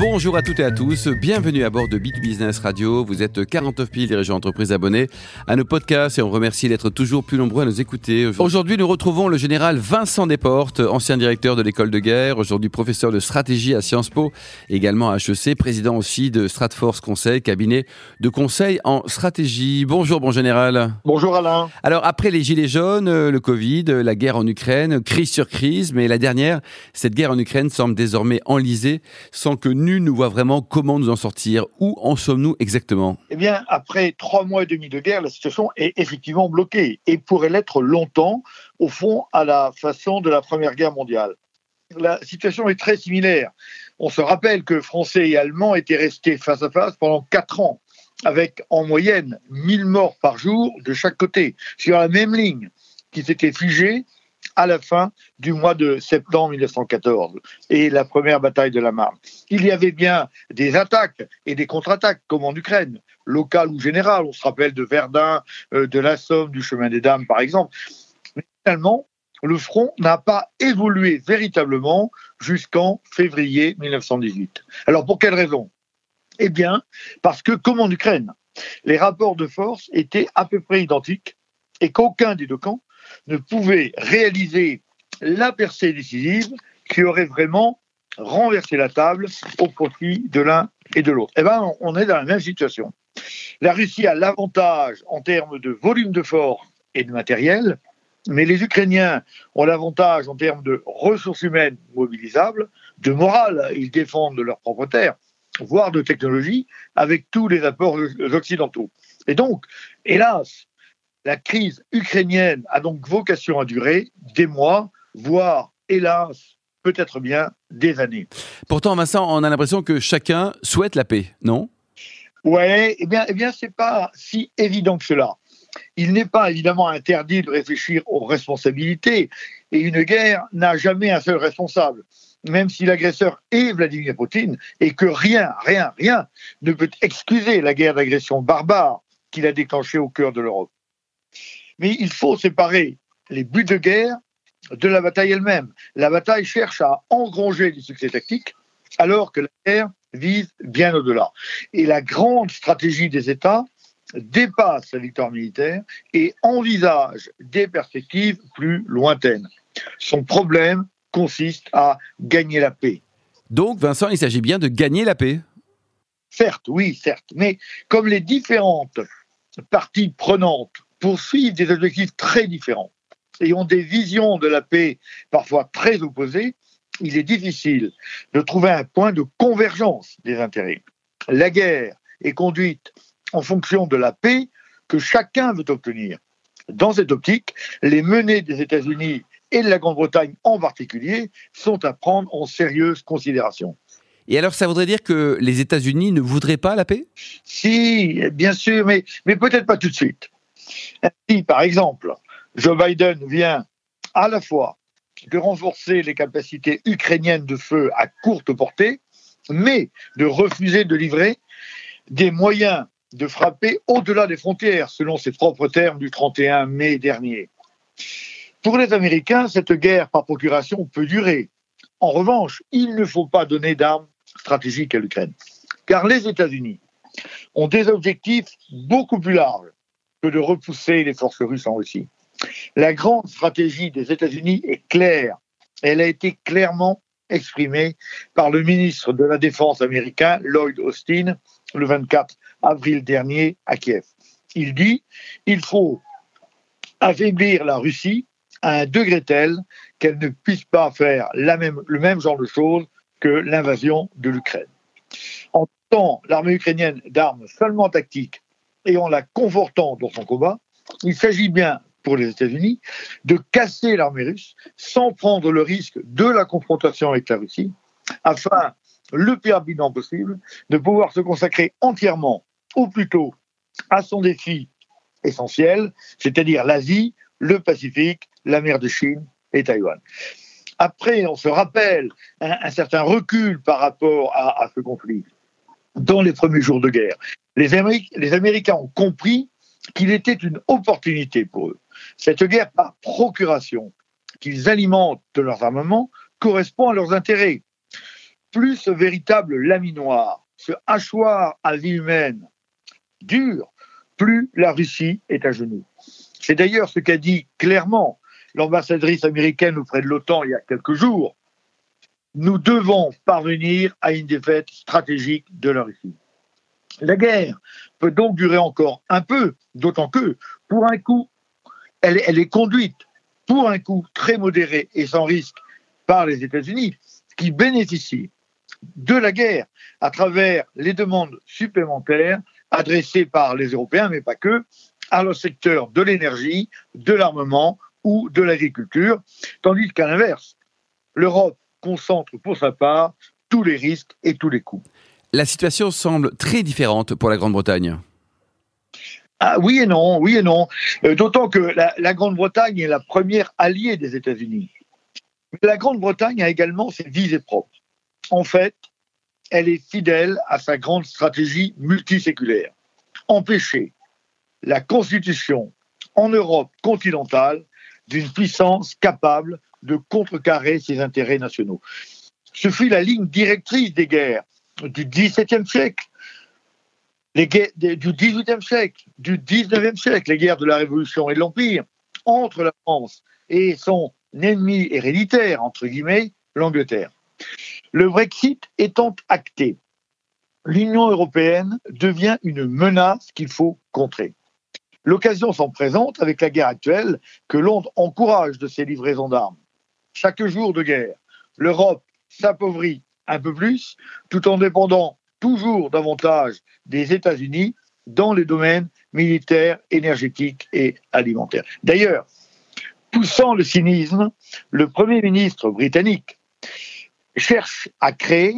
Bonjour à toutes et à tous, bienvenue à bord de Bit Business Radio. Vous êtes 49 000 dirigeants d'entreprise abonnés à nos podcasts et on remercie d'être toujours plus nombreux à nous écouter. Aujourd'hui, nous retrouvons le général Vincent Desportes, ancien directeur de l'école de guerre, aujourd'hui professeur de stratégie à Sciences Po, également à HEC, président aussi de Stratforce Conseil, cabinet de conseil en stratégie. Bonjour, bon général. Bonjour Alain. Alors, après les gilets jaunes, le Covid, la guerre en Ukraine, crise sur crise, mais la dernière, cette guerre en Ukraine semble désormais enlisée sans que nous voit vraiment comment nous en sortir. Où en sommes-nous exactement? Eh bien, après trois mois et demi de guerre, la situation est effectivement bloquée et pourrait l'être longtemps, au fond, à la façon de la Première Guerre mondiale. La situation est très similaire. On se rappelle que Français et Allemands étaient restés face à face pendant quatre ans, avec en moyenne 1000 morts par jour de chaque côté, sur la même ligne, qui s'était figée à la fin du mois de septembre 1914 et la première bataille de la Marne. Il y avait bien des attaques et des contre-attaques, comme en Ukraine, locales ou générales. On se rappelle de Verdun, euh, de la Somme, du chemin des Dames, par exemple. Mais finalement, le front n'a pas évolué véritablement jusqu'en février 1918. Alors pour quelle raison? Eh bien, parce que, comme en Ukraine, les rapports de force étaient à peu près identiques et qu'aucun des deux camps ne pouvait réaliser la percée décisive qui aurait vraiment renversé la table au profit de l'un et de l'autre. Eh bien, on est dans la même situation. La Russie a l'avantage en termes de volume de force et de matériel, mais les Ukrainiens ont l'avantage en termes de ressources humaines mobilisables, de morale, ils défendent leur propre terre, voire de technologie, avec tous les apports occidentaux. Et donc, hélas, la crise ukrainienne a donc vocation à durer des mois, voire, hélas, peut-être bien des années. Pourtant, Vincent, on a l'impression que chacun souhaite la paix, non? Ouais, eh bien, eh bien, c'est pas si évident que cela. Il n'est pas évidemment interdit de réfléchir aux responsabilités, et une guerre n'a jamais un seul responsable, même si l'agresseur est Vladimir Poutine, et que rien, rien, rien ne peut excuser la guerre d'agression barbare qu'il a déclenchée au cœur de l'Europe. Mais il faut séparer les buts de guerre de la bataille elle-même. La bataille cherche à engranger des succès tactiques, alors que la guerre vise bien au-delà. Et la grande stratégie des États dépasse la victoire militaire et envisage des perspectives plus lointaines. Son problème consiste à gagner la paix. Donc, Vincent, il s'agit bien de gagner la paix Certes, oui, certes. Mais comme les différentes parties prenantes poursuivent des objectifs très différents et ont des visions de la paix parfois très opposées, il est difficile de trouver un point de convergence des intérêts. La guerre est conduite en fonction de la paix que chacun veut obtenir. Dans cette optique, les menées des États-Unis et de la Grande-Bretagne en particulier sont à prendre en sérieuse considération. Et alors, ça voudrait dire que les États-Unis ne voudraient pas la paix? Si, bien sûr, mais, mais peut-être pas tout de suite. Si, par exemple, Joe Biden vient à la fois de renforcer les capacités ukrainiennes de feu à courte portée, mais de refuser de livrer des moyens de frapper au-delà des frontières, selon ses propres termes du 31 mai dernier. Pour les Américains, cette guerre par procuration peut durer. En revanche, il ne faut pas donner d'armes stratégiques à l'Ukraine, car les États-Unis ont des objectifs beaucoup plus larges que de repousser les forces russes en Russie. La grande stratégie des États-Unis est claire. Elle a été clairement exprimée par le ministre de la Défense américain, Lloyd Austin, le 24 avril dernier à Kiev. Il dit il faut affaiblir la Russie à un degré tel qu'elle ne puisse pas faire le même genre de choses que l'invasion de l'Ukraine. En tant l'armée ukrainienne d'armes seulement tactiques et en la confortant dans son combat, il s'agit bien pour les États-Unis de casser l'armée russe sans prendre le risque de la confrontation avec la Russie, afin, le plus rapidement possible, de pouvoir se consacrer entièrement, ou plutôt à son défi essentiel, c'est-à-dire l'Asie, le Pacifique, la mer de Chine et Taïwan. Après, on se rappelle un, certain recul par rapport à, ce conflit dans les premiers jours de guerre. Les, Améric les Américains ont compris qu'il était une opportunité pour eux Cette guerre par procuration qu'ils alimentent de leurs armements correspond à leurs intérêts. Plus ce véritable laminoir, ce hachoir à vie humaine dure, plus la Russie est à genoux. C'est d'ailleurs ce qu'a dit clairement l'ambassadrice américaine auprès de l'OTAN il y a quelques jours. Nous devons parvenir à une défaite stratégique de la Russie. La guerre peut donc durer encore un peu, d'autant que, pour un coup, elle, est conduite pour un coup très modéré et sans risque par les États-Unis, qui bénéficient de la guerre à travers les demandes supplémentaires adressées par les Européens, mais pas que, à le secteur de l'énergie, de l'armement ou de l'agriculture, tandis qu'à l'inverse, l'Europe concentre pour sa part tous les risques et tous les coûts. La situation semble très différente pour la Grande-Bretagne. Ah, oui et non, oui et non. Euh, d'autant que la, la Grande-Bretagne est la première alliée des États-Unis. La Grande-Bretagne a également ses visées propres. En fait, elle est fidèle à sa grande stratégie multiséculaire. Empêcher la constitution en Europe continentale d'une puissance capable de contrecarrer ses intérêts nationaux. Ce fut la ligne directrice des guerres du XVIIe siècle, du XVIIIe siècle, du XIXe siècle, les guerres de la Révolution et de l'Empire, entre la France et son ennemi héréditaire, entre guillemets, l'Angleterre. Le Brexit étant acté, l'Union européenne devient une menace qu'il faut contrer. L'occasion s'en présente avec la guerre actuelle que Londres encourage de ses livraisons d'armes. Chaque jour de guerre, l'Europe s'appauvrit un peu plus tout en dépendant toujours davantage des États-Unis dans les domaines militaires, énergétiques et alimentaires. D'ailleurs, poussant le cynisme, le Premier ministre britannique cherche à créer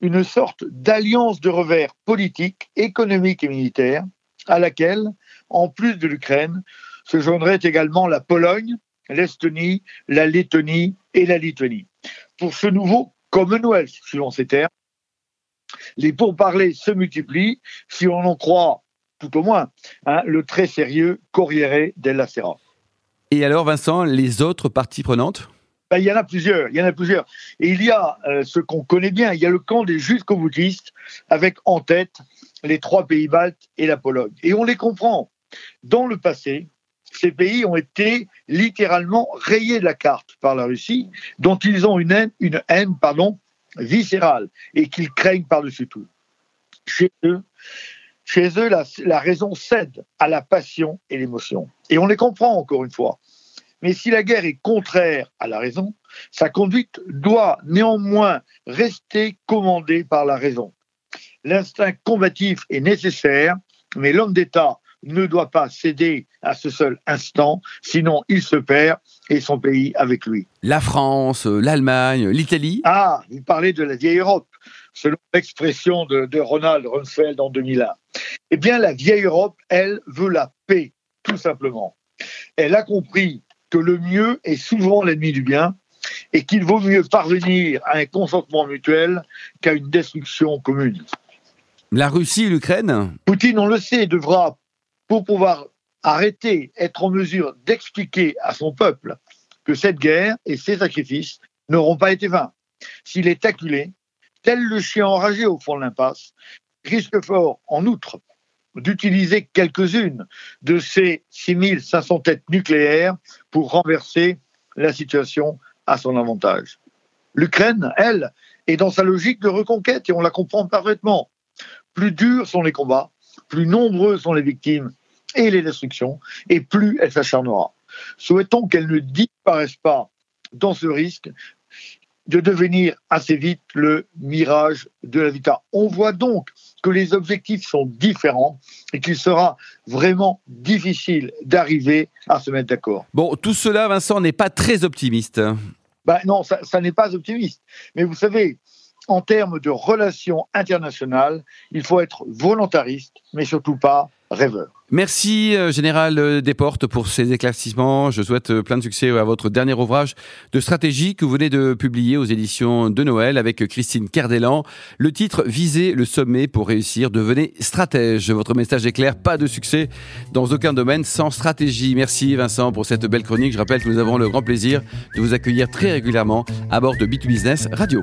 une sorte d'alliance de revers politique, économique et militaire à laquelle en plus de l'Ukraine, se joindraient également la Pologne, l'Estonie, la Lettonie et la Lituanie. Pour ce nouveau Commonwealth, selon ces termes, les pourparlers se multiplient, si on en croit tout au moins hein, le très sérieux Corriere della Sera. Et alors, Vincent, les autres parties prenantes? Ben, il y en a plusieurs, il y en a plusieurs. Et il y a euh, ce qu'on connaît bien, il y a le camp des jusqu'au boutistes, avec en tête les trois pays baltes et la Pologne. Et on les comprend. Dans le passé, ces pays ont été littéralement rayés de la carte par la Russie, dont ils ont une haine, viscérale et qu'ils craignent par-dessus tout. Chez eux, chez eux la, la raison cède à la passion et l'émotion. Et on les comprend encore une fois. Mais si la guerre est contraire à la raison, sa conduite doit néanmoins rester commandée par la raison. L'instinct combatif est nécessaire, mais l'homme d'État ne doit pas céder à ce seul instant, sinon il se perd et son pays avec lui. La France, l'Allemagne, l'Italie Ah, vous parlez de la vieille Europe, selon l'expression de, de, Ronald Rumsfeld en 2001. Eh bien, la vieille Europe, elle, veut la paix, tout simplement. Elle a compris que le mieux est souvent l'ennemi du bien et qu'il vaut mieux parvenir à un consentement mutuel qu'à une destruction commune. La Russie et l'Ukraine Poutine, on le sait, devra pour pouvoir arrêter, être en mesure d'expliquer à son peuple que cette guerre et ses sacrifices n'auront pas été vains. S'il est acculé, tel le chien enragé au fond de l'impasse, risque fort, en outre, d'utiliser quelques-unes de ces 6500 têtes nucléaires pour renverser la situation à son avantage. L'Ukraine, elle, est dans sa logique de reconquête et on la comprend parfaitement. Plus durs sont les combats, plus nombreuses sont les victimes et les destructions, et plus elle s'acharnera. Souhaitons qu'elle ne disparaisse pas dans ce risque de devenir assez vite le mirage de la vita. On voit donc que les objectifs sont différents et qu'il sera vraiment difficile d'arriver à se mettre d'accord. Bon, tout cela, Vincent, n'est pas très optimiste. Ben non, ça, ça n'est pas optimiste. Mais vous savez, en termes de relations internationales, il faut être volontariste, mais surtout pas rêveur. Merci euh, Général Desportes pour ces éclaircissements. Je souhaite euh, plein de succès à votre dernier ouvrage de stratégie que vous venez de publier aux éditions de Noël avec Christine Cardellan. Le titre Viser le sommet pour réussir, devenez stratège. Votre message est clair, pas de succès dans aucun domaine sans stratégie. Merci Vincent pour cette belle chronique. Je rappelle que nous avons le grand plaisir de vous accueillir très régulièrement à bord de Bit Business Radio.